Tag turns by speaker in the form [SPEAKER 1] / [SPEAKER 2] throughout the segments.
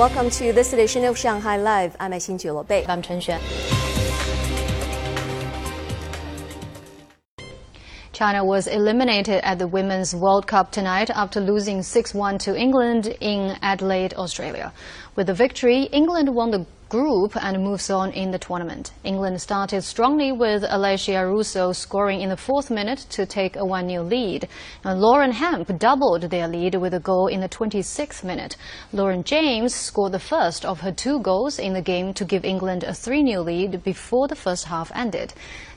[SPEAKER 1] Welcome to this edition of Shanghai Live. I'm Xin Bei.
[SPEAKER 2] I'm Chen Xuan. China was eliminated at the Women's World Cup tonight after losing 6-1 to England in Adelaide, Australia. With the victory, England won the group and moves on in the tournament. England started strongly with Alessia Russo scoring in the fourth minute to take a 1-0 lead. Now, Lauren Hemp doubled their lead with a goal in the 26th minute. Lauren James scored the first of her two goals in the game to give England a 3-0 lead before the first half ended.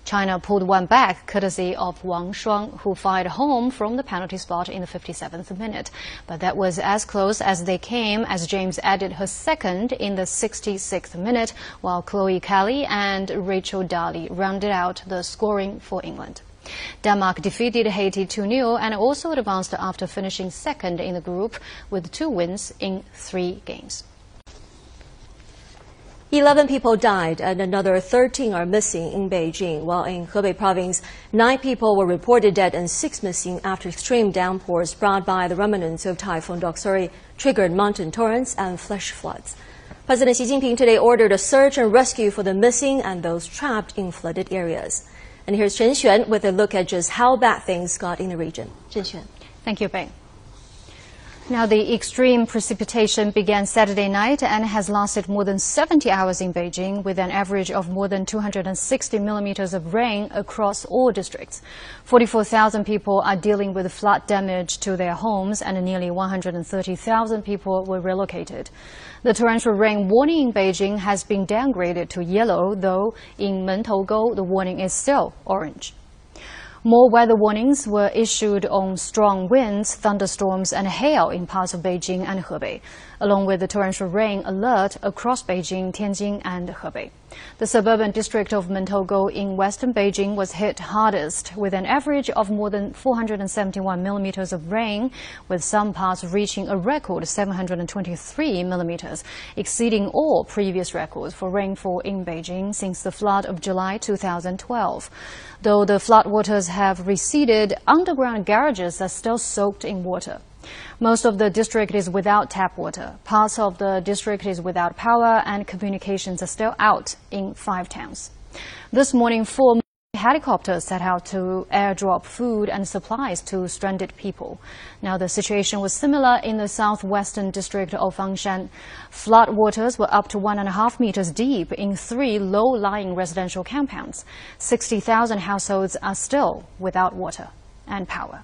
[SPEAKER 2] China pulled one back courtesy of Wang Shuang, who fired home from the penalty spot in the 57th minute. But that was as close as they came as James added her second in the 66th minute, while Chloe Kelly and Rachel Daly rounded out the scoring for England. Denmark defeated Haiti 2-0 and also advanced after finishing second in the group with two wins in three games.
[SPEAKER 1] 11 people died and another 13 are missing in Beijing, while in Hebei province, nine people were reported dead and six missing after extreme downpours brought by the remnants of Typhoon Doksuri triggered mountain torrents and flash floods. President Xi Jinping today ordered a search and rescue for the missing and those trapped in flooded areas. And here's Chen Xuan with a look at just how bad things got in the region. Chen Xuan.
[SPEAKER 2] Thank you, Bei. Now, the extreme precipitation began Saturday night and has lasted more than 70 hours in Beijing, with an average of more than 260 millimeters of rain across all districts. 44,000 people are dealing with flood damage to their homes, and nearly 130,000 people were relocated. The torrential rain warning in Beijing has been downgraded to yellow, though in Mentougou the warning is still orange. More weather warnings were issued on strong winds, thunderstorms, and hail in parts of Beijing and Hebei, along with the torrential rain alert across Beijing, Tianjin, and Hebei. The suburban district of Mentougou in western Beijing was hit hardest, with an average of more than 471 millimeters of rain, with some parts reaching a record 723 millimeters, exceeding all previous records for rainfall in Beijing since the flood of July 2012. Though the floodwaters have receded, underground garages are still soaked in water. Most of the district is without tap water. Parts of the district is without power and communications are still out in five towns. This morning, four helicopters set out to airdrop food and supplies to stranded people. Now, the situation was similar in the southwestern district of Fangshan. Flood waters were up to one and a half meters deep in three low-lying residential compounds. 60,000 households are still without water and power.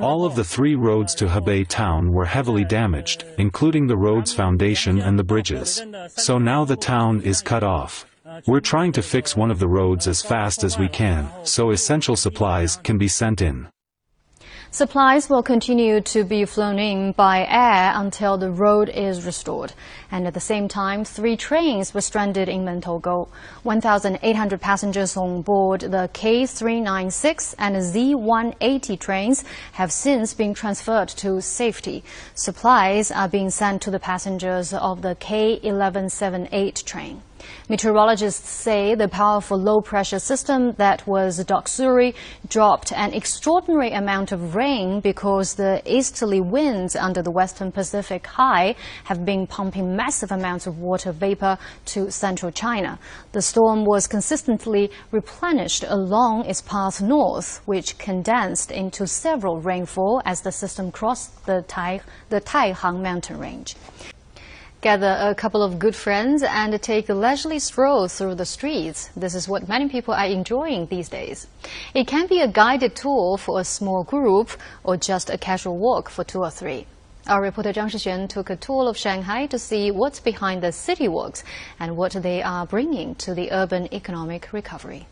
[SPEAKER 3] All of the three roads to Hebei town were heavily damaged, including the road's foundation and the bridges. So now the town is cut off. We're trying to fix one of the roads as fast as we can, so essential supplies can be sent in.
[SPEAKER 2] Supplies will continue to be flown in by air until the road is restored. And at the same time, three trains were stranded in Mentougou. 1,800 passengers on board the K396 and Z180 trains have since been transferred to safety. Supplies are being sent to the passengers of the K1178 train. Meteorologists say the powerful low-pressure system that was Doksuri dropped an extraordinary amount of rain because the easterly winds under the western Pacific high have been pumping massive amounts of water vapor to central China. The storm was consistently replenished along its path north, which condensed into several rainfall as the system crossed the, tai, the Taihang mountain range gather a couple of good friends and take a leisurely stroll through the streets. This is what many people are enjoying these days. It can be a guided tour for a small group or just a casual walk for two or three. Our reporter Zhang Shixuan took a tour of Shanghai to see what's behind the city walks and what they are bringing to the urban economic recovery.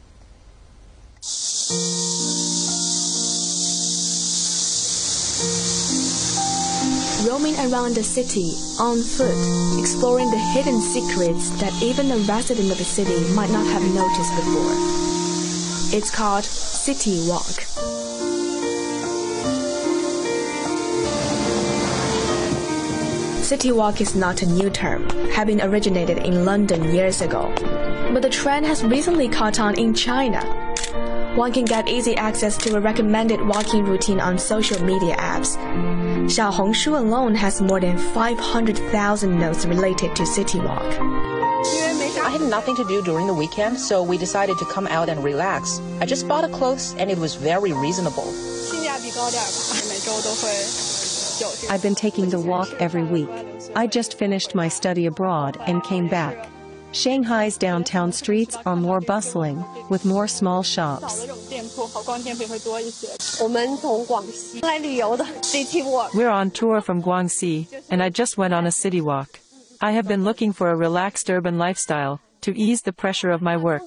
[SPEAKER 4] Roaming around the city on foot, exploring the hidden secrets that even a resident of the city might not have noticed before. It's called City Walk. City Walk is not a new term, having originated in London years ago, but the trend has recently caught on in China one can get easy access to a recommended walking routine on social media apps. Xiaohongshu alone has more than 500,000 notes related to City Walk.
[SPEAKER 5] I had nothing to do during the weekend, so we decided to come out and relax. I just bought a clothes and it was very reasonable.
[SPEAKER 6] I've been taking the walk every week. I just finished my study abroad and came back. Shanghai's downtown streets are more bustling, with more small shops.
[SPEAKER 7] We're on tour from Guangxi, and I just went on a city walk. I have been looking for a relaxed urban lifestyle to ease the pressure of my work.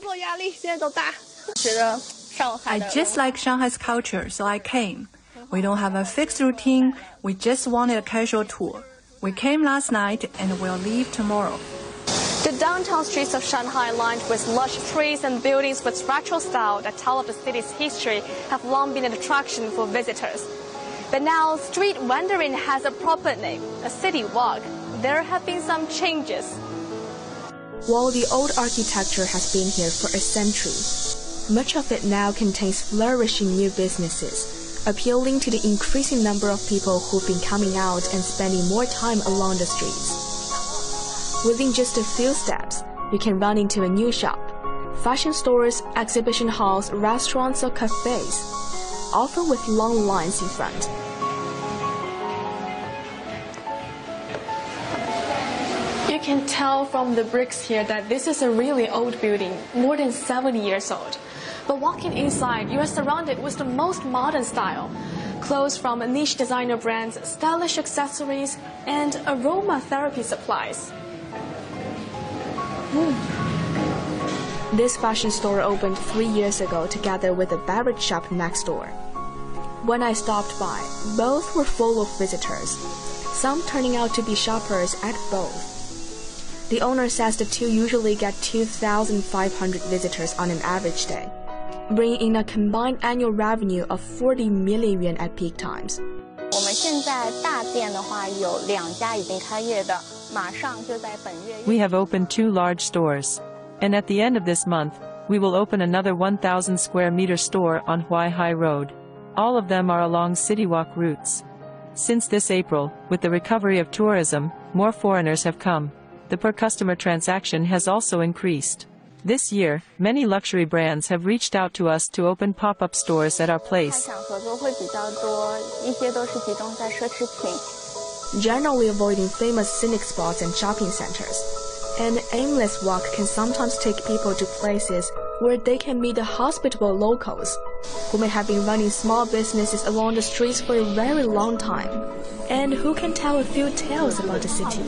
[SPEAKER 8] I just like Shanghai's culture, so I came. We don't have a fixed routine, we just wanted a casual tour. We came last night and we'll leave tomorrow.
[SPEAKER 9] The downtown streets of Shanghai, lined with lush trees and buildings with retro style that tell of the city's history, have long been an attraction for visitors. But now, street wandering has a proper name, a city walk. There have been some changes.
[SPEAKER 4] While the old architecture has been here for a century, much of it now contains flourishing new businesses, appealing to the increasing number of people who've been coming out and spending more time along the streets. Within just a few steps, you can run into a new shop, fashion stores, exhibition halls, restaurants, or cafes, often with long lines in front.
[SPEAKER 9] You can tell from the bricks here that this is a really old building, more than 70 years old. But walking inside, you are surrounded with the most modern style. Clothes from niche designer brands, stylish accessories, and aromatherapy supplies.
[SPEAKER 4] This fashion store opened three years ago together with a beverage shop next door. When I stopped by, both were full of visitors, some turning out to be shoppers at both. The owner says the two usually get 2,500 visitors on an average day, bringing in a combined annual revenue of 40 million yuan at peak times.
[SPEAKER 10] 我们现在大店的话有两家已经开业的。
[SPEAKER 7] We have opened two large stores. And at the end of this month, we will open another 1,000 square meter store on Huai Huaihai Road. All of them are along city walk routes. Since this April, with the recovery of tourism, more foreigners have come. The per customer transaction has also increased. This year, many luxury brands have reached out to us to open pop-up stores at our place
[SPEAKER 4] generally avoiding famous scenic spots and shopping centers. An aimless walk can sometimes take people to places where they can meet the hospitable locals who may have been running small businesses along the streets for a very long time and who can tell a few tales about the city.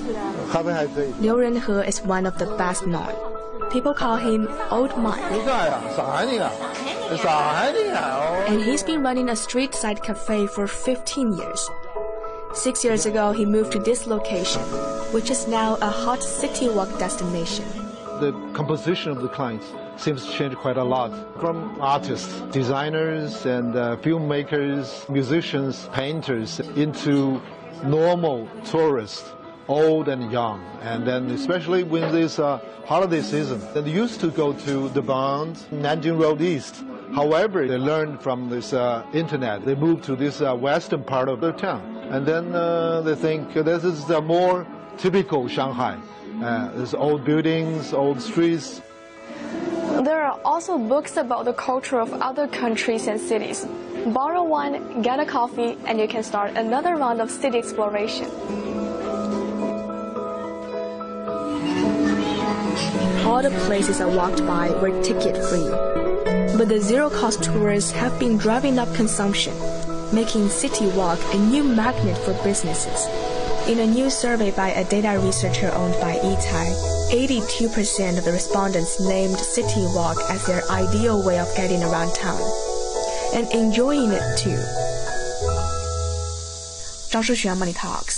[SPEAKER 4] Liu Renhe is one of the best known. People call him Old Mike. And he's been running a street side cafe for 15 years. Six years ago, he moved to this location, which is now a hot city walk destination.
[SPEAKER 11] The composition of the clients seems to change quite a lot from artists, designers, and uh, filmmakers, musicians, painters into normal tourists, old and young. And then especially when this uh, holiday season, they used to go to the Bund, Nanjing Road East. However, they learned from this uh, internet. They moved to this uh, western part of the town and then uh, they think this is the more typical Shanghai. Uh, there's old buildings, old streets.
[SPEAKER 9] There are also books about the culture of other countries and cities. Borrow one, get a coffee, and you can start another round of city exploration.
[SPEAKER 4] All the places I walked by were ticket free. But the zero cost tours have been driving up consumption making City Walk a new magnet for businesses. In a new survey by a data researcher owned by Yicai, 82% of the respondents named City Walk as their ideal way of getting around town and enjoying it too. 张诗璇 Money Talks